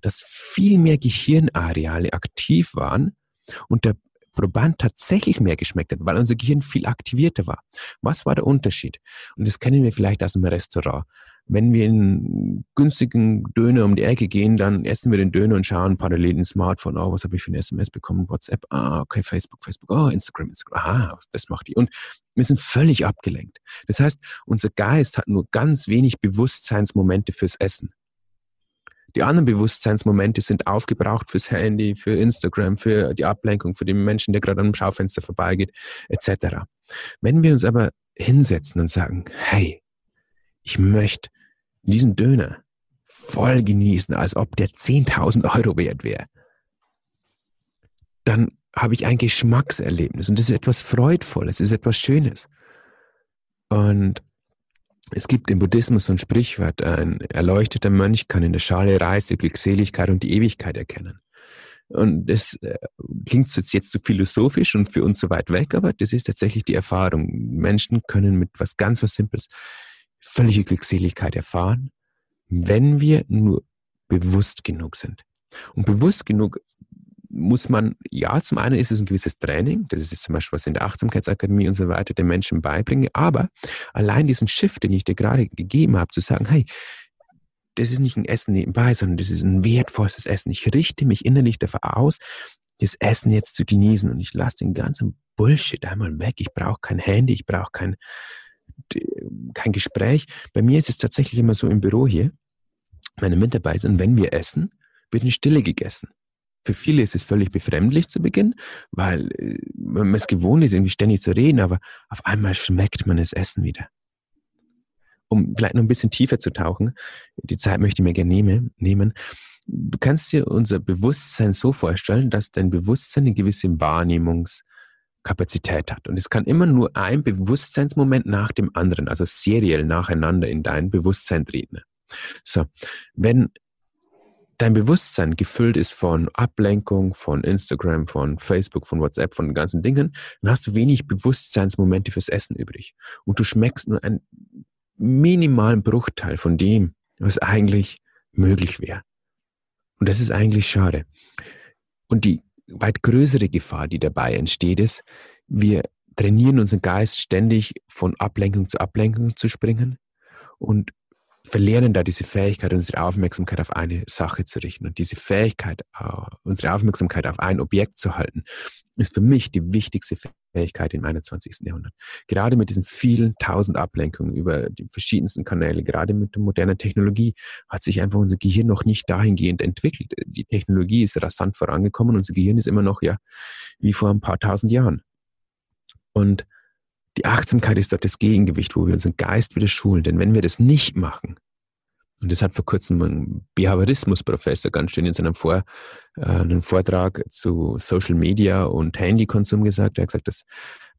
dass viel mehr Gehirnareale aktiv waren und der Proband tatsächlich mehr geschmeckt hat, weil unser Gehirn viel aktivierter war. Was war der Unterschied? Und das kennen wir vielleicht aus einem Restaurant. Wenn wir in günstigen Döner um die Ecke gehen, dann essen wir den Döner und schauen parallel ins Smartphone, oh, was habe ich für ein SMS bekommen, WhatsApp, ah, okay, Facebook, Facebook, oh, Instagram, Instagram, aha, das macht die. Und wir sind völlig abgelenkt. Das heißt, unser Geist hat nur ganz wenig Bewusstseinsmomente fürs Essen. Die anderen Bewusstseinsmomente sind aufgebraucht fürs Handy, für Instagram, für die Ablenkung, für den Menschen, der gerade am Schaufenster vorbeigeht, etc. Wenn wir uns aber hinsetzen und sagen, hey, ich möchte diesen Döner voll genießen, als ob der 10.000 Euro wert wäre, dann habe ich ein Geschmackserlebnis und das ist etwas Freudvolles, ist etwas Schönes. Und es gibt im Buddhismus so ein Sprichwort, ein erleuchteter Mönch kann in der Schale Reis die Glückseligkeit und die Ewigkeit erkennen. Und das äh, klingt jetzt, jetzt so philosophisch und für uns so weit weg, aber das ist tatsächlich die Erfahrung. Menschen können mit was ganz was Simples völlige Glückseligkeit erfahren, wenn wir nur bewusst genug sind. Und bewusst genug muss man, ja, zum einen ist es ein gewisses Training, das ist zum Beispiel was in der Achtsamkeitsakademie und so weiter den Menschen beibringen, aber allein diesen Shift, den ich dir gerade gegeben habe, zu sagen, hey, das ist nicht ein Essen nebenbei, sondern das ist ein wertvolles Essen. Ich richte mich innerlich dafür aus, das Essen jetzt zu genießen und ich lasse den ganzen Bullshit einmal weg. Ich brauche kein Handy, ich brauche kein, kein Gespräch. Bei mir ist es tatsächlich immer so im Büro hier, meine Mitarbeiter, wenn wir essen, wird in Stille gegessen. Für viele ist es völlig befremdlich zu Beginn, weil äh, man es gewohnt ist, irgendwie ständig zu reden, aber auf einmal schmeckt man das Essen wieder. Um vielleicht noch ein bisschen tiefer zu tauchen, die Zeit möchte ich mir gerne nehmen. Du kannst dir unser Bewusstsein so vorstellen, dass dein Bewusstsein eine gewisse Wahrnehmungskapazität hat. Und es kann immer nur ein Bewusstseinsmoment nach dem anderen, also seriell nacheinander in dein Bewusstsein treten. So, wenn dein Bewusstsein gefüllt ist von Ablenkung, von Instagram, von Facebook, von WhatsApp, von den ganzen Dingen, dann hast du wenig Bewusstseinsmomente fürs Essen übrig. Und du schmeckst nur einen minimalen Bruchteil von dem, was eigentlich möglich wäre. Und das ist eigentlich schade. Und die weit größere Gefahr, die dabei entsteht, ist, wir trainieren unseren Geist ständig von Ablenkung zu Ablenkung zu springen und verlernen da diese Fähigkeit, unsere Aufmerksamkeit auf eine Sache zu richten. Und diese Fähigkeit, äh, unsere Aufmerksamkeit auf ein Objekt zu halten, ist für mich die wichtigste Fähigkeit im 21. Jahrhundert. Gerade mit diesen vielen tausend Ablenkungen über die verschiedensten Kanäle, gerade mit der modernen Technologie, hat sich einfach unser Gehirn noch nicht dahingehend entwickelt. Die Technologie ist rasant vorangekommen, unser Gehirn ist immer noch ja wie vor ein paar tausend Jahren. Und die Achtsamkeit ist das Gegengewicht, wo wir unseren Geist wieder schulen. Denn wenn wir das nicht machen, und das hat vor kurzem ein Behaviorismus-Professor ganz schön in seinem Vor, äh, einem Vortrag zu Social Media und Handykonsum gesagt. Er hat gesagt, das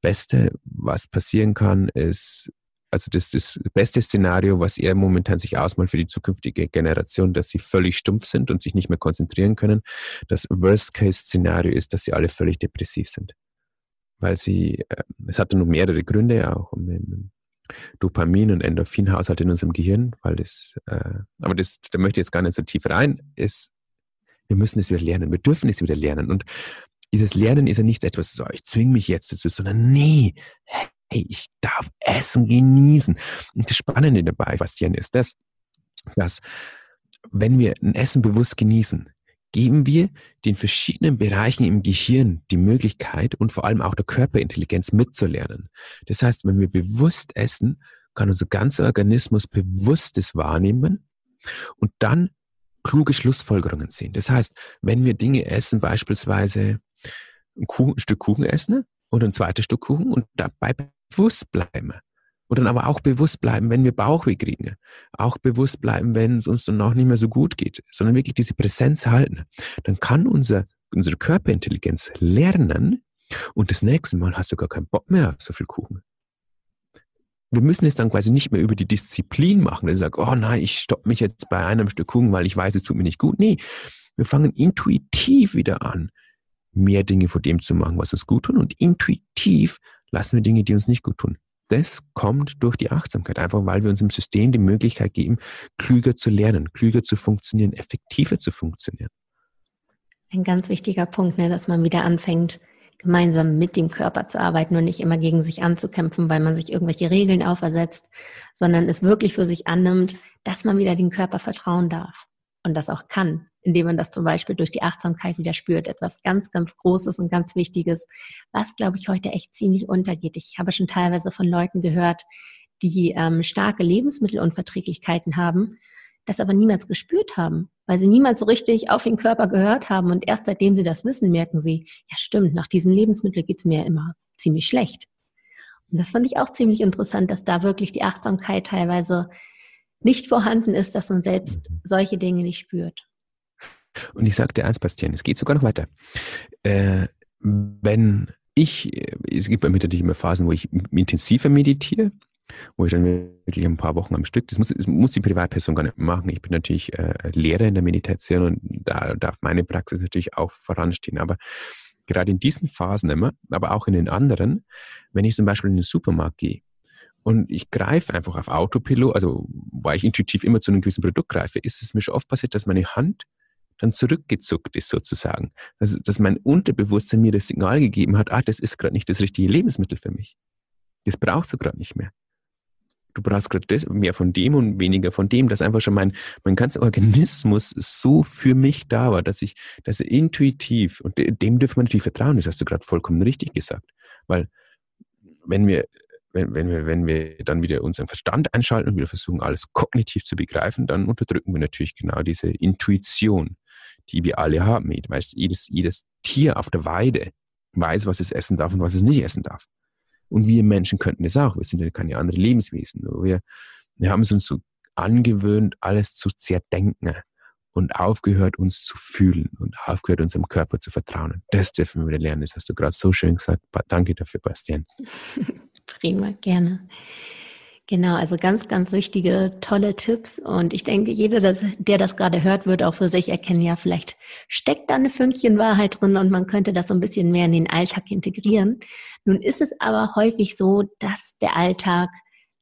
Beste, was passieren kann, ist, also das, das beste Szenario, was er momentan sich ausmalt für die zukünftige Generation, dass sie völlig stumpf sind und sich nicht mehr konzentrieren können. Das Worst-Case-Szenario ist, dass sie alle völlig depressiv sind weil sie, äh, es hatte noch mehrere Gründe, auch um Dopamin- und Endorphinhaushalt in unserem Gehirn, weil das, äh, aber das, da möchte ich jetzt gar nicht so tief rein, ist, wir müssen es wieder lernen, wir dürfen es wieder lernen. Und dieses Lernen ist ja nicht etwas, so, ich zwinge mich jetzt dazu, sondern nee, hey, ich darf Essen genießen. Und das Spannende dabei, Bastian, ist das, dass wenn wir ein Essen bewusst genießen, geben wir den verschiedenen Bereichen im Gehirn die Möglichkeit und vor allem auch der Körperintelligenz mitzulernen. Das heißt, wenn wir bewusst essen, kann unser ganzer Organismus Bewusstes wahrnehmen und dann kluge Schlussfolgerungen sehen. Das heißt, wenn wir Dinge essen, beispielsweise ein, Kuchen, ein Stück Kuchen essen oder ein zweites Stück Kuchen und dabei bewusst bleiben, und dann aber auch bewusst bleiben, wenn wir Bauchweh kriegen. Auch bewusst bleiben, wenn es uns dann auch nicht mehr so gut geht, sondern wirklich diese Präsenz halten. Dann kann unser, unsere Körperintelligenz lernen und das nächste Mal hast du gar keinen Bock mehr auf so viel Kuchen. Wir müssen es dann quasi nicht mehr über die Disziplin machen. Ich sage, oh nein, ich stoppe mich jetzt bei einem Stück Kuchen, weil ich weiß, es tut mir nicht gut. Nee, wir fangen intuitiv wieder an, mehr Dinge vor dem zu machen, was uns gut tun. Und intuitiv lassen wir Dinge, die uns nicht gut tun das kommt durch die Achtsamkeit, einfach weil wir uns im System die Möglichkeit geben, klüger zu lernen, klüger zu funktionieren, effektiver zu funktionieren. Ein ganz wichtiger Punkt, ne, dass man wieder anfängt, gemeinsam mit dem Körper zu arbeiten und nicht immer gegen sich anzukämpfen, weil man sich irgendwelche Regeln aufersetzt, sondern es wirklich für sich annimmt, dass man wieder dem Körper vertrauen darf und das auch kann indem man das zum Beispiel durch die Achtsamkeit wieder spürt. Etwas ganz, ganz Großes und ganz Wichtiges, was, glaube ich, heute echt ziemlich untergeht. Ich habe schon teilweise von Leuten gehört, die ähm, starke Lebensmittelunverträglichkeiten haben, das aber niemals gespürt haben, weil sie niemals so richtig auf den Körper gehört haben. Und erst seitdem sie das wissen, merken sie, ja stimmt, nach diesem Lebensmittel geht es mir immer ziemlich schlecht. Und das fand ich auch ziemlich interessant, dass da wirklich die Achtsamkeit teilweise nicht vorhanden ist, dass man selbst solche Dinge nicht spürt. Und ich sagte eins, Bastian, es geht sogar noch weiter. Äh, wenn ich, es gibt bei mir natürlich immer Phasen, wo ich intensiver meditiere, wo ich dann wirklich ein paar Wochen am Stück, das muss, das muss die Privatperson gar nicht machen. Ich bin natürlich äh, Lehrer in der Meditation und da darf meine Praxis natürlich auch voranstehen. Aber gerade in diesen Phasen immer, aber auch in den anderen, wenn ich zum Beispiel in den Supermarkt gehe und ich greife einfach auf Autopilot, also weil ich intuitiv immer zu einem gewissen Produkt greife, ist es mir schon oft passiert, dass meine Hand dann zurückgezuckt ist sozusagen. Also, dass mein Unterbewusstsein mir das Signal gegeben hat, ah, das ist gerade nicht das richtige Lebensmittel für mich. Das brauchst du gerade nicht mehr. Du brauchst gerade mehr von dem und weniger von dem, dass einfach schon mein, mein ganzer Organismus so für mich da war, dass ich, dass intuitiv, und dem dürfen wir natürlich vertrauen, das hast du gerade vollkommen richtig gesagt. Weil wenn wir wenn, wenn, wir, wenn wir dann wieder unseren Verstand einschalten und wieder versuchen, alles kognitiv zu begreifen, dann unterdrücken wir natürlich genau diese Intuition, die wir alle haben. Weißt, jedes, jedes Tier auf der Weide weiß, was es essen darf und was es nicht essen darf. Und wir Menschen könnten es auch. Wir sind ja keine anderen Lebenswesen. Wir, wir haben es uns so angewöhnt, alles zu zerdenken und aufgehört, uns zu fühlen und aufgehört, unserem Körper zu vertrauen. Das dürfen wir wieder lernen. Das hast du gerade so schön gesagt. Danke dafür, Bastian. Prima, gerne. Genau, also ganz, ganz wichtige, tolle Tipps. Und ich denke, jeder, der das gerade hört, wird auch für sich erkennen, ja, vielleicht steckt da eine Fünkchen Wahrheit drin und man könnte das so ein bisschen mehr in den Alltag integrieren. Nun ist es aber häufig so, dass der Alltag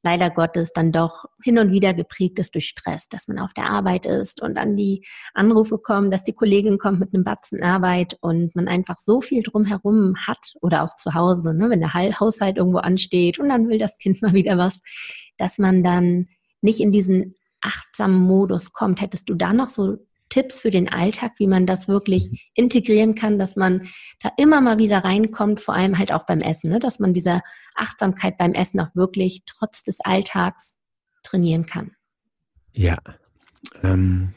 leider Gottes dann doch hin und wieder geprägt ist durch Stress, dass man auf der Arbeit ist und dann die Anrufe kommen, dass die Kollegin kommt mit einem Batzen Arbeit und man einfach so viel drumherum hat oder auch zu Hause, ne, wenn der Haushalt irgendwo ansteht und dann will das Kind mal wieder was, dass man dann nicht in diesen achtsamen Modus kommt. Hättest du da noch so Tipps für den Alltag, wie man das wirklich integrieren kann, dass man da immer mal wieder reinkommt, vor allem halt auch beim Essen, ne? dass man dieser Achtsamkeit beim Essen auch wirklich trotz des Alltags trainieren kann. Ja, ähm,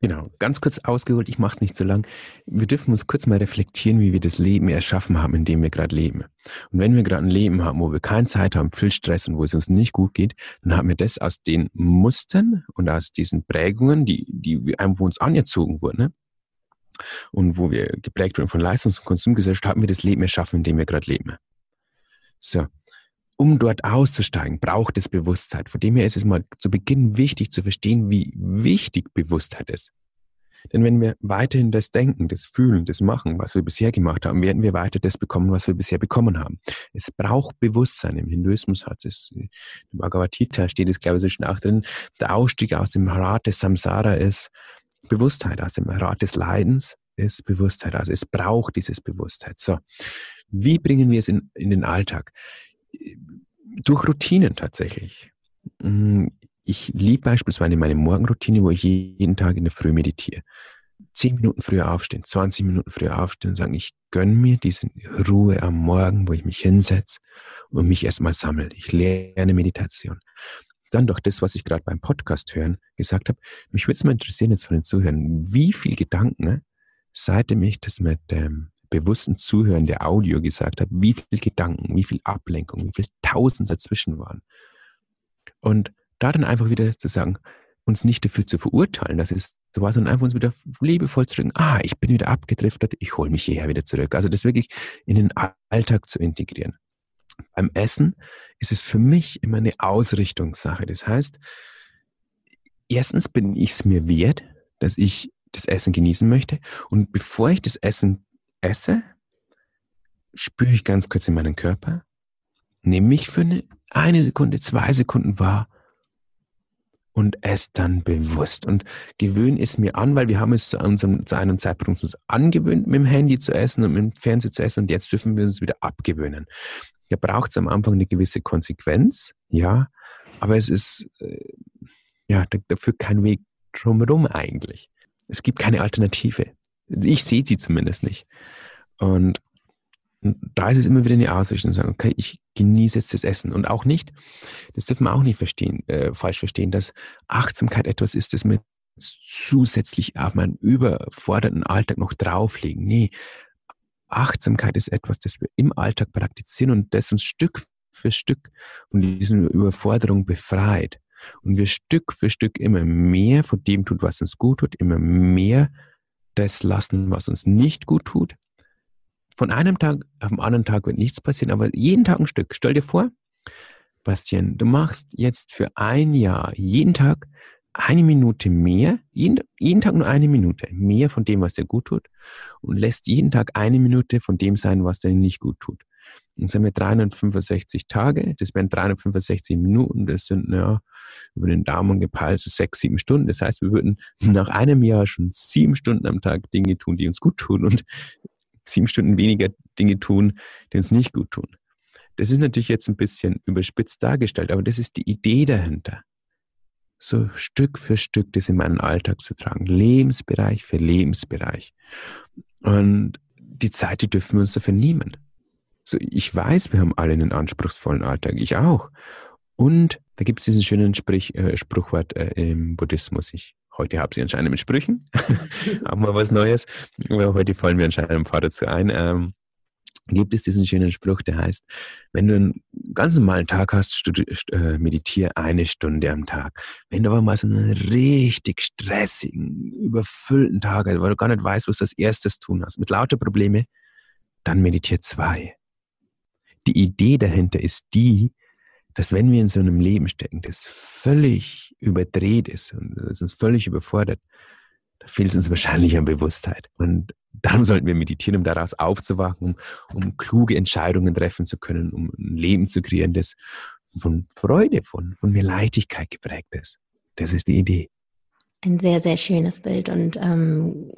Genau, ganz kurz ausgeholt, ich mache es nicht so lang. Wir dürfen uns kurz mal reflektieren, wie wir das Leben erschaffen haben, in dem wir gerade leben. Und wenn wir gerade ein Leben haben, wo wir keine Zeit haben, viel Stress und wo es uns nicht gut geht, dann haben wir das aus den Mustern und aus diesen Prägungen, die, die einem uns anerzogen wurden, ne? und wo wir geprägt wurden von Leistungs- und Konsumgesellschaft, haben wir das Leben erschaffen, in dem wir gerade leben. So, um dort auszusteigen, braucht es Bewusstsein. Von dem her ist es mal zu Beginn wichtig zu verstehen, wie wichtig Bewusstheit ist. Denn wenn wir weiterhin das Denken, das Fühlen, das Machen, was wir bisher gemacht haben, werden wir weiter das bekommen, was wir bisher bekommen haben. Es braucht Bewusstsein. Im Hinduismus hat es, im Bhagavad Gita steht es, glaube ich, so schon auch drin, der Ausstieg aus dem Rad des Samsara ist Bewusstheit, aus dem Rad des Leidens ist Bewusstheit. Also es braucht dieses Bewusstheit. So. Wie bringen wir es in, in den Alltag? Durch Routinen tatsächlich. Mm, ich liebe beispielsweise meine Morgenroutine, wo ich jeden Tag in der Früh meditiere. Zehn Minuten früher aufstehen, 20 Minuten früher aufstehen und sagen, ich gönne mir diese Ruhe am Morgen, wo ich mich hinsetze und mich erstmal sammle. Ich lerne Meditation. Dann doch das, was ich gerade beim Podcast hören gesagt habe. Mich würde es mal interessieren jetzt von den Zuhörern, wie viele Gedanken, seitdem ich das mit ähm, bewussten Zuhören der Audio gesagt habe, wie viel Gedanken, wie viel Ablenkung, wie viel Tausend dazwischen waren. Und da dann einfach wieder zu sagen, uns nicht dafür zu verurteilen, dass es so war, sondern einfach uns wieder liebevoll zu drücken, ah, ich bin wieder abgedriftet, ich hole mich hierher wieder zurück. Also das wirklich in den Alltag zu integrieren. Beim Essen ist es für mich immer eine Ausrichtungssache. Das heißt, erstens bin ich es mir wert, dass ich das Essen genießen möchte. Und bevor ich das Essen esse, spüre ich ganz kurz in meinen Körper, nehme mich für eine, eine Sekunde, zwei Sekunden wahr und esse dann bewusst. Und gewöhne es mir an, weil wir haben es zu, unserem, zu einem Zeitpunkt uns angewöhnt, mit dem Handy zu essen und mit dem Fernseher zu essen und jetzt dürfen wir uns wieder abgewöhnen. Da braucht es am Anfang eine gewisse Konsequenz, ja, aber es ist äh, ja dafür kein Weg drumherum eigentlich. Es gibt keine Alternative. Ich sehe sie zumindest nicht. Und da ist es immer wieder eine Ausrichtung, sagen, okay, ich genieße jetzt das Essen. Und auch nicht, das dürfen wir auch nicht verstehen, äh, falsch verstehen, dass Achtsamkeit etwas ist, das wir zusätzlich auf meinen überforderten Alltag noch drauflegen. Nee, Achtsamkeit ist etwas, das wir im Alltag praktizieren und das uns Stück für Stück von diesen Überforderungen befreit. Und wir Stück für Stück immer mehr von dem tut, was uns gut tut, immer mehr das lassen, was uns nicht gut tut. Von einem Tag auf den anderen Tag wird nichts passieren, aber jeden Tag ein Stück. Stell dir vor, Bastian, du machst jetzt für ein Jahr jeden Tag eine Minute mehr, jeden, jeden Tag nur eine Minute mehr von dem, was dir gut tut und lässt jeden Tag eine Minute von dem sein, was dir nicht gut tut. Dann sind wir 365 Tage, das wären 365 Minuten, das sind ja über den Daumen gepeilt so sechs, sieben Stunden. Das heißt, wir würden nach einem Jahr schon sieben Stunden am Tag Dinge tun, die uns gut tun und sieben Stunden weniger Dinge tun, die uns nicht gut tun. Das ist natürlich jetzt ein bisschen überspitzt dargestellt, aber das ist die Idee dahinter. So Stück für Stück das in meinen Alltag zu tragen, Lebensbereich für Lebensbereich. Und die Zeit, die dürfen wir uns dafür nehmen. So, ich weiß, wir haben alle einen anspruchsvollen Alltag, ich auch. Und da gibt es diesen schönen Sprich, äh, Spruchwort äh, im Buddhismus. Ich, heute habe ich anscheinend mit Sprüchen, haben wir was Neues. Heute fallen mir anscheinend ein paar dazu ein. Ähm, gibt es diesen schönen Spruch, der heißt, wenn du einen ganz normalen Tag hast, äh, meditiere eine Stunde am Tag. Wenn du aber mal so einen richtig stressigen, überfüllten Tag hast, weil du gar nicht weißt, was du als erstes tun hast, mit lauter Probleme, dann meditiere zwei die Idee dahinter ist die, dass wenn wir in so einem Leben stecken, das völlig überdreht ist und das uns völlig überfordert, da fehlt uns wahrscheinlich an Bewusstheit. Und dann sollten wir meditieren, um daraus aufzuwachen, um, um kluge Entscheidungen treffen zu können, um ein Leben zu kreieren, das von Freude, von, von mehr Leichtigkeit geprägt ist. Das ist die Idee. Ein sehr, sehr schönes Bild und ähm,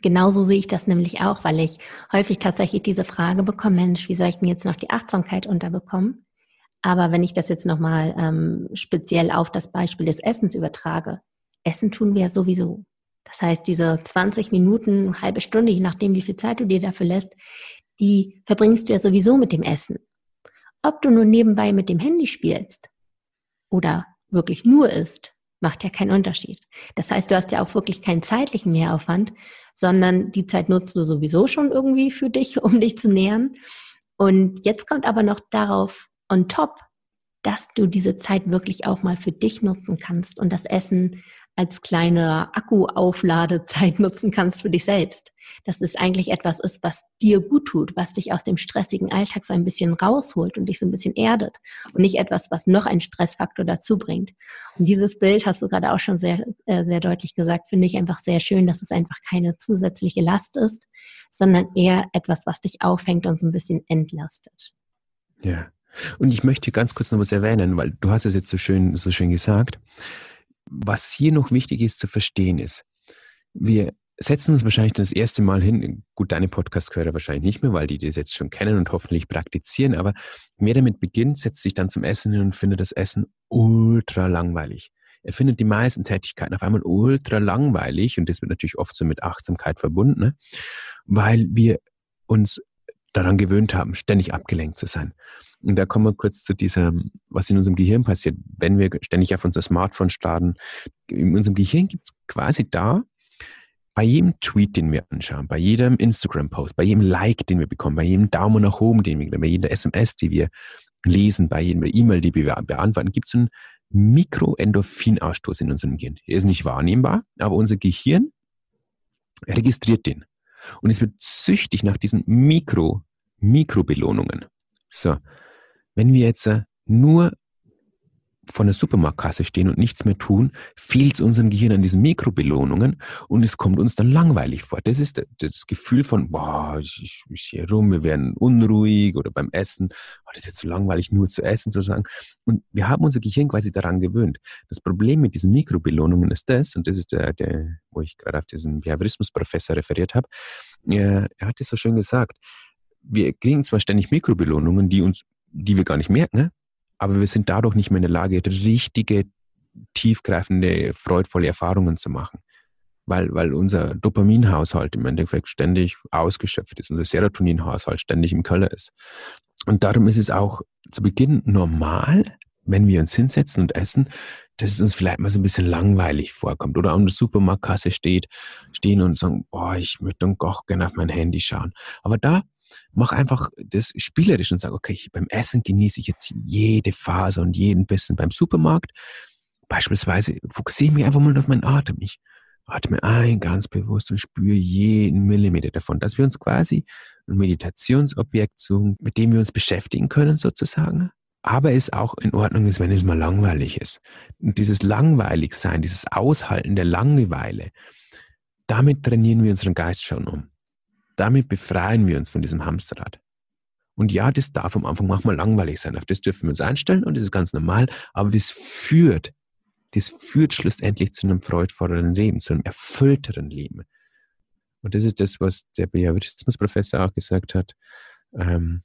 genauso sehe ich das nämlich auch, weil ich häufig tatsächlich diese Frage bekomme, Mensch, wie soll ich denn jetzt noch die Achtsamkeit unterbekommen? Aber wenn ich das jetzt nochmal ähm, speziell auf das Beispiel des Essens übertrage, Essen tun wir sowieso. Das heißt, diese 20 Minuten, halbe Stunde, je nachdem, wie viel Zeit du dir dafür lässt, die verbringst du ja sowieso mit dem Essen. Ob du nur nebenbei mit dem Handy spielst oder wirklich nur isst, macht ja keinen Unterschied. Das heißt, du hast ja auch wirklich keinen zeitlichen Mehraufwand, sondern die Zeit nutzt du sowieso schon irgendwie für dich, um dich zu nähern. Und jetzt kommt aber noch darauf on top, dass du diese Zeit wirklich auch mal für dich nutzen kannst und das Essen als kleine Akkuaufladezeit nutzen kannst für dich selbst. Dass es eigentlich etwas ist, was dir gut tut, was dich aus dem stressigen Alltag so ein bisschen rausholt und dich so ein bisschen erdet und nicht etwas, was noch einen Stressfaktor dazu bringt. Und dieses Bild hast du gerade auch schon sehr, äh, sehr deutlich gesagt, finde ich einfach sehr schön, dass es einfach keine zusätzliche Last ist, sondern eher etwas, was dich aufhängt und so ein bisschen entlastet. Ja. Und ich möchte ganz kurz noch was erwähnen, weil du hast es jetzt so schön, so schön gesagt. Was hier noch wichtig ist zu verstehen ist, wir setzen uns wahrscheinlich das erste Mal hin, gut, deine Podcast-Hörer wahrscheinlich nicht mehr, weil die das jetzt schon kennen und hoffentlich praktizieren, aber wer damit beginnt, setzt sich dann zum Essen hin und findet das Essen ultra langweilig. Er findet die meisten Tätigkeiten auf einmal ultra langweilig und das wird natürlich oft so mit Achtsamkeit verbunden, ne? weil wir uns daran gewöhnt haben, ständig abgelenkt zu sein. Und da kommen wir kurz zu dieser, was in unserem Gehirn passiert, wenn wir ständig auf unser Smartphone starten. In unserem Gehirn gibt es quasi da, bei jedem Tweet, den wir anschauen, bei jedem Instagram-Post, bei jedem Like, den wir bekommen, bei jedem Daumen nach oben, den wir, bei jeder SMS, die wir lesen, bei jedem E-Mail, die wir beantworten, gibt es einen Mikroendorphinausstoß in unserem Gehirn. Er ist nicht wahrnehmbar, aber unser Gehirn registriert den. Und es wird süchtig nach diesen Mikro, Mikrobelohnungen. So. Wenn wir jetzt äh, nur von der Supermarktkasse stehen und nichts mehr tun, fehlt es unserem Gehirn an diesen Mikrobelohnungen und es kommt uns dann langweilig vor. Das ist das Gefühl von, boah, ich, ich, hier rum, wir werden unruhig oder beim Essen, oh, das ist jetzt so langweilig, nur zu essen sozusagen. Und wir haben unser Gehirn quasi daran gewöhnt. Das Problem mit diesen Mikrobelohnungen ist das, und das ist der, der wo ich gerade auf diesen Behaviorismusprofessor referiert habe, er, er hat es so schön gesagt, wir kriegen zwar ständig Mikrobelohnungen, die uns, die wir gar nicht merken, ne? Aber wir sind dadurch nicht mehr in der Lage, richtige, tiefgreifende, freudvolle Erfahrungen zu machen. Weil, weil unser Dopaminhaushalt im Endeffekt ständig ausgeschöpft ist, unser Serotoninhaushalt ständig im Keller ist. Und darum ist es auch zu Beginn normal, wenn wir uns hinsetzen und essen, dass es uns vielleicht mal so ein bisschen langweilig vorkommt oder an der Supermarktkasse steht, stehen und sagen, boah, ich möchte dann doch gerne auf mein Handy schauen. Aber da mach einfach das spielerisch und sag, okay, beim Essen genieße ich jetzt jede Phase und jeden Bissen. Beim Supermarkt beispielsweise fokussiere ich mich einfach mal auf meinen Atem. Ich atme ein ganz bewusst und spüre jeden Millimeter davon, dass wir uns quasi ein Meditationsobjekt suchen, mit dem wir uns beschäftigen können sozusagen, aber es auch in Ordnung ist, wenn es mal langweilig ist. Und dieses Langweiligsein, dieses Aushalten der Langeweile, damit trainieren wir unseren Geist schon um. Damit befreien wir uns von diesem Hamsterrad. Und ja, das darf am Anfang manchmal langweilig sein. Auf das dürfen wir uns einstellen und das ist ganz normal. Aber das führt, das führt schlussendlich zu einem freudvolleren Leben, zu einem erfüllteren Leben. Und das ist das, was der Behaviorismusprofessor auch gesagt hat. Ähm,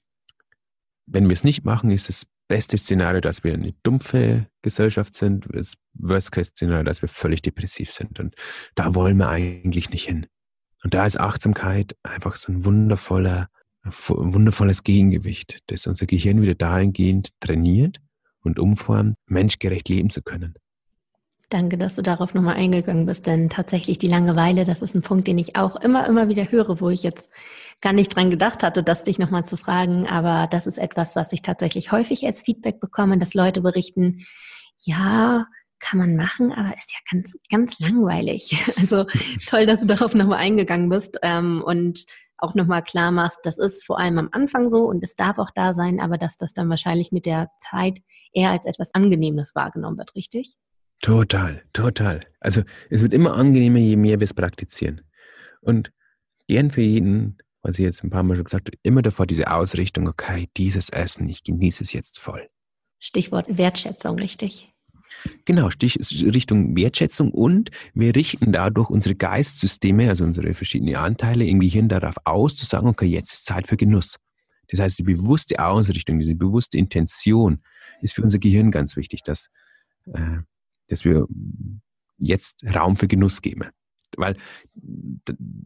wenn wir es nicht machen, ist das beste Szenario, dass wir eine dumpfe Gesellschaft sind. Das Worst-Case-Szenario, dass wir völlig depressiv sind. Und da wollen wir eigentlich nicht hin. Und da ist Achtsamkeit einfach so ein wundervoller, wundervolles Gegengewicht, das unser Gehirn wieder dahingehend trainiert und umformt, menschgerecht leben zu können. Danke, dass du darauf nochmal eingegangen bist, denn tatsächlich die Langeweile, das ist ein Punkt, den ich auch immer, immer wieder höre, wo ich jetzt gar nicht dran gedacht hatte, das dich nochmal zu fragen, aber das ist etwas, was ich tatsächlich häufig als Feedback bekomme, dass Leute berichten, ja, kann man machen, aber ist ja ganz, ganz langweilig. Also toll, dass du darauf nochmal eingegangen bist ähm, und auch nochmal klar machst, das ist vor allem am Anfang so und es darf auch da sein, aber dass das dann wahrscheinlich mit der Zeit eher als etwas Angenehmes wahrgenommen wird, richtig? Total, total. Also es wird immer angenehmer, je mehr wir es praktizieren. Und gern für jeden, was ich jetzt ein paar Mal schon gesagt habe, immer davor diese Ausrichtung, okay, dieses Essen, ich genieße es jetzt voll. Stichwort Wertschätzung, richtig? Genau, Stich Richtung Wertschätzung und wir richten dadurch unsere Geistsysteme, also unsere verschiedenen Anteile im Gehirn darauf aus, zu sagen, okay, jetzt ist Zeit für Genuss. Das heißt, die bewusste Ausrichtung, diese bewusste Intention ist für unser Gehirn ganz wichtig, dass, äh, dass wir jetzt Raum für Genuss geben. Weil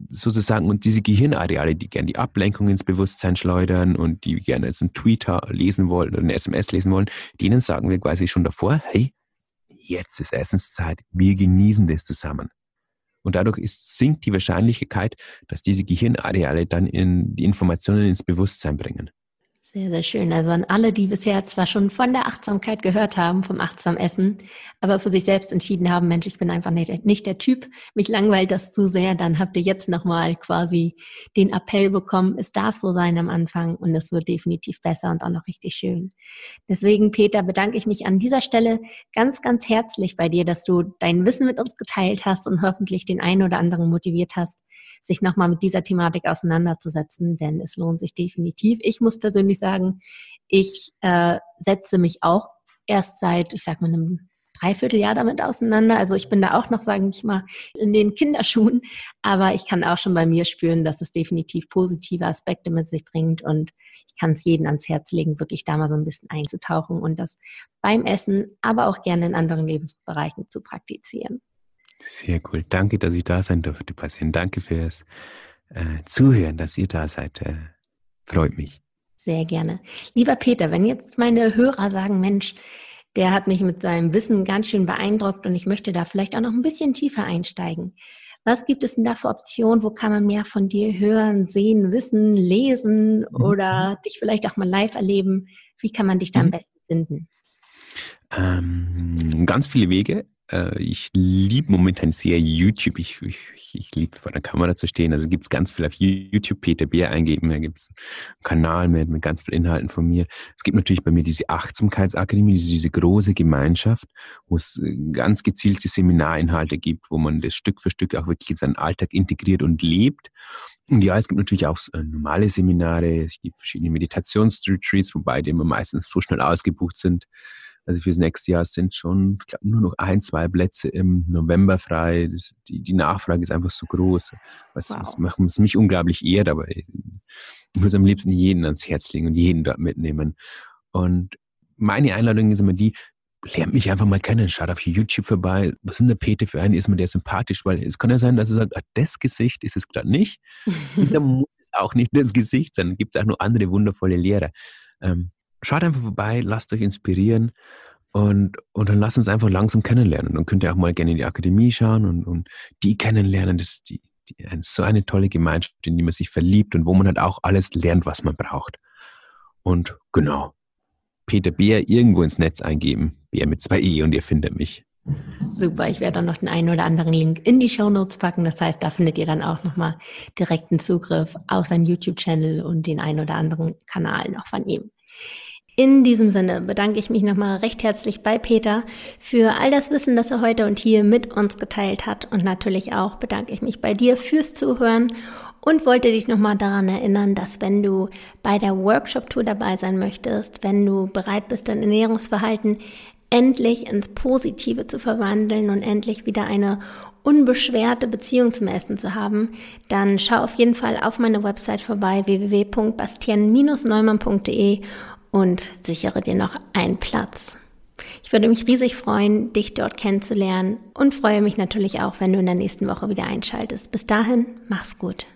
sozusagen, und diese Gehirnareale, die gerne die Ablenkung ins Bewusstsein schleudern und die gerne jetzt einen Tweet lesen wollen oder eine SMS lesen wollen, denen sagen wir quasi schon davor, hey, jetzt ist Essenszeit, wir genießen das zusammen. Und dadurch ist, sinkt die Wahrscheinlichkeit, dass diese Gehirnareale dann in die Informationen ins Bewusstsein bringen. Sehr, sehr schön. Also an alle, die bisher zwar schon von der Achtsamkeit gehört haben, vom achtsam Essen, aber für sich selbst entschieden haben, Mensch, ich bin einfach nicht, nicht der Typ, mich langweilt das zu sehr, dann habt ihr jetzt nochmal quasi den Appell bekommen, es darf so sein am Anfang und es wird definitiv besser und auch noch richtig schön. Deswegen, Peter, bedanke ich mich an dieser Stelle ganz, ganz herzlich bei dir, dass du dein Wissen mit uns geteilt hast und hoffentlich den einen oder anderen motiviert hast, sich nochmal mit dieser Thematik auseinanderzusetzen, denn es lohnt sich definitiv. Ich muss persönlich sagen, ich äh, setze mich auch erst seit, ich sag mal, einem Dreivierteljahr damit auseinander. Also ich bin da auch noch, sage ich mal, in den Kinderschuhen, aber ich kann auch schon bei mir spüren, dass es definitiv positive Aspekte mit sich bringt und ich kann es jedem ans Herz legen, wirklich da mal so ein bisschen einzutauchen und das beim Essen, aber auch gerne in anderen Lebensbereichen zu praktizieren. Sehr cool. Danke, dass ich da sein durfte, Patient. Danke fürs äh, Zuhören, dass ihr da seid. Äh, freut mich. Sehr gerne. Lieber Peter, wenn jetzt meine Hörer sagen, Mensch, der hat mich mit seinem Wissen ganz schön beeindruckt und ich möchte da vielleicht auch noch ein bisschen tiefer einsteigen. Was gibt es denn da für Optionen? Wo kann man mehr von dir hören, sehen, wissen, lesen mhm. oder dich vielleicht auch mal live erleben? Wie kann man dich da am mhm. besten finden? Ähm, ganz viele Wege. Äh, ich liebe momentan sehr YouTube. Ich, ich, ich liebe vor der Kamera zu stehen. Also gibt es ganz viel auf YouTube, Peter Bär eingeben. Da gibt es einen Kanal mit, mit ganz vielen Inhalten von mir. Es gibt natürlich bei mir diese Achtsamkeitsakademie, diese, diese große Gemeinschaft, wo es äh, ganz gezielte Seminarinhalte gibt, wo man das Stück für Stück auch wirklich in seinen Alltag integriert und lebt. Und ja, es gibt natürlich auch äh, normale Seminare, es gibt verschiedene Meditationsretreats, wobei die immer meistens so schnell ausgebucht sind. Also fürs nächste Jahr sind schon, ich glaube, nur noch ein, zwei Plätze im November frei. Das, die, die Nachfrage ist einfach so groß, was, wow. was, was mich unglaublich ehrt, aber ich, ich muss am liebsten jeden ans Herz legen und jeden dort mitnehmen. Und meine Einladung ist immer die, lernt mich einfach mal kennen, schaut auf YouTube vorbei, was ist denn der Peter für einen, ist mir der sympathisch, weil es kann ja sein, dass er sagt, ah, das Gesicht ist es gerade nicht, und dann muss es auch nicht das Gesicht sein, dann gibt es auch noch andere wundervolle Lehrer. Ähm, schaut einfach vorbei, lasst euch inspirieren und, und dann lasst uns einfach langsam kennenlernen. Dann könnt ihr auch mal gerne in die Akademie schauen und, und die kennenlernen. Das ist die, die, so eine tolle Gemeinschaft, in die man sich verliebt und wo man halt auch alles lernt, was man braucht. Und genau, Peter Bär irgendwo ins Netz eingeben, Bär mit zwei E und ihr findet mich. Super, ich werde auch noch den einen oder anderen Link in die Show Notes packen. Das heißt, da findet ihr dann auch nochmal direkten Zugriff auf seinen YouTube-Channel und den einen oder anderen Kanal noch von ihm. In diesem Sinne bedanke ich mich nochmal recht herzlich bei Peter für all das Wissen, das er heute und hier mit uns geteilt hat. Und natürlich auch bedanke ich mich bei dir fürs Zuhören und wollte dich nochmal daran erinnern, dass wenn du bei der Workshop-Tour dabei sein möchtest, wenn du bereit bist, dein Ernährungsverhalten endlich ins Positive zu verwandeln und endlich wieder eine unbeschwerte Beziehung zum Essen zu haben, dann schau auf jeden Fall auf meine Website vorbei www.bastien-neumann.de und sichere dir noch einen Platz. Ich würde mich riesig freuen, dich dort kennenzulernen und freue mich natürlich auch, wenn du in der nächsten Woche wieder einschaltest. Bis dahin, mach's gut.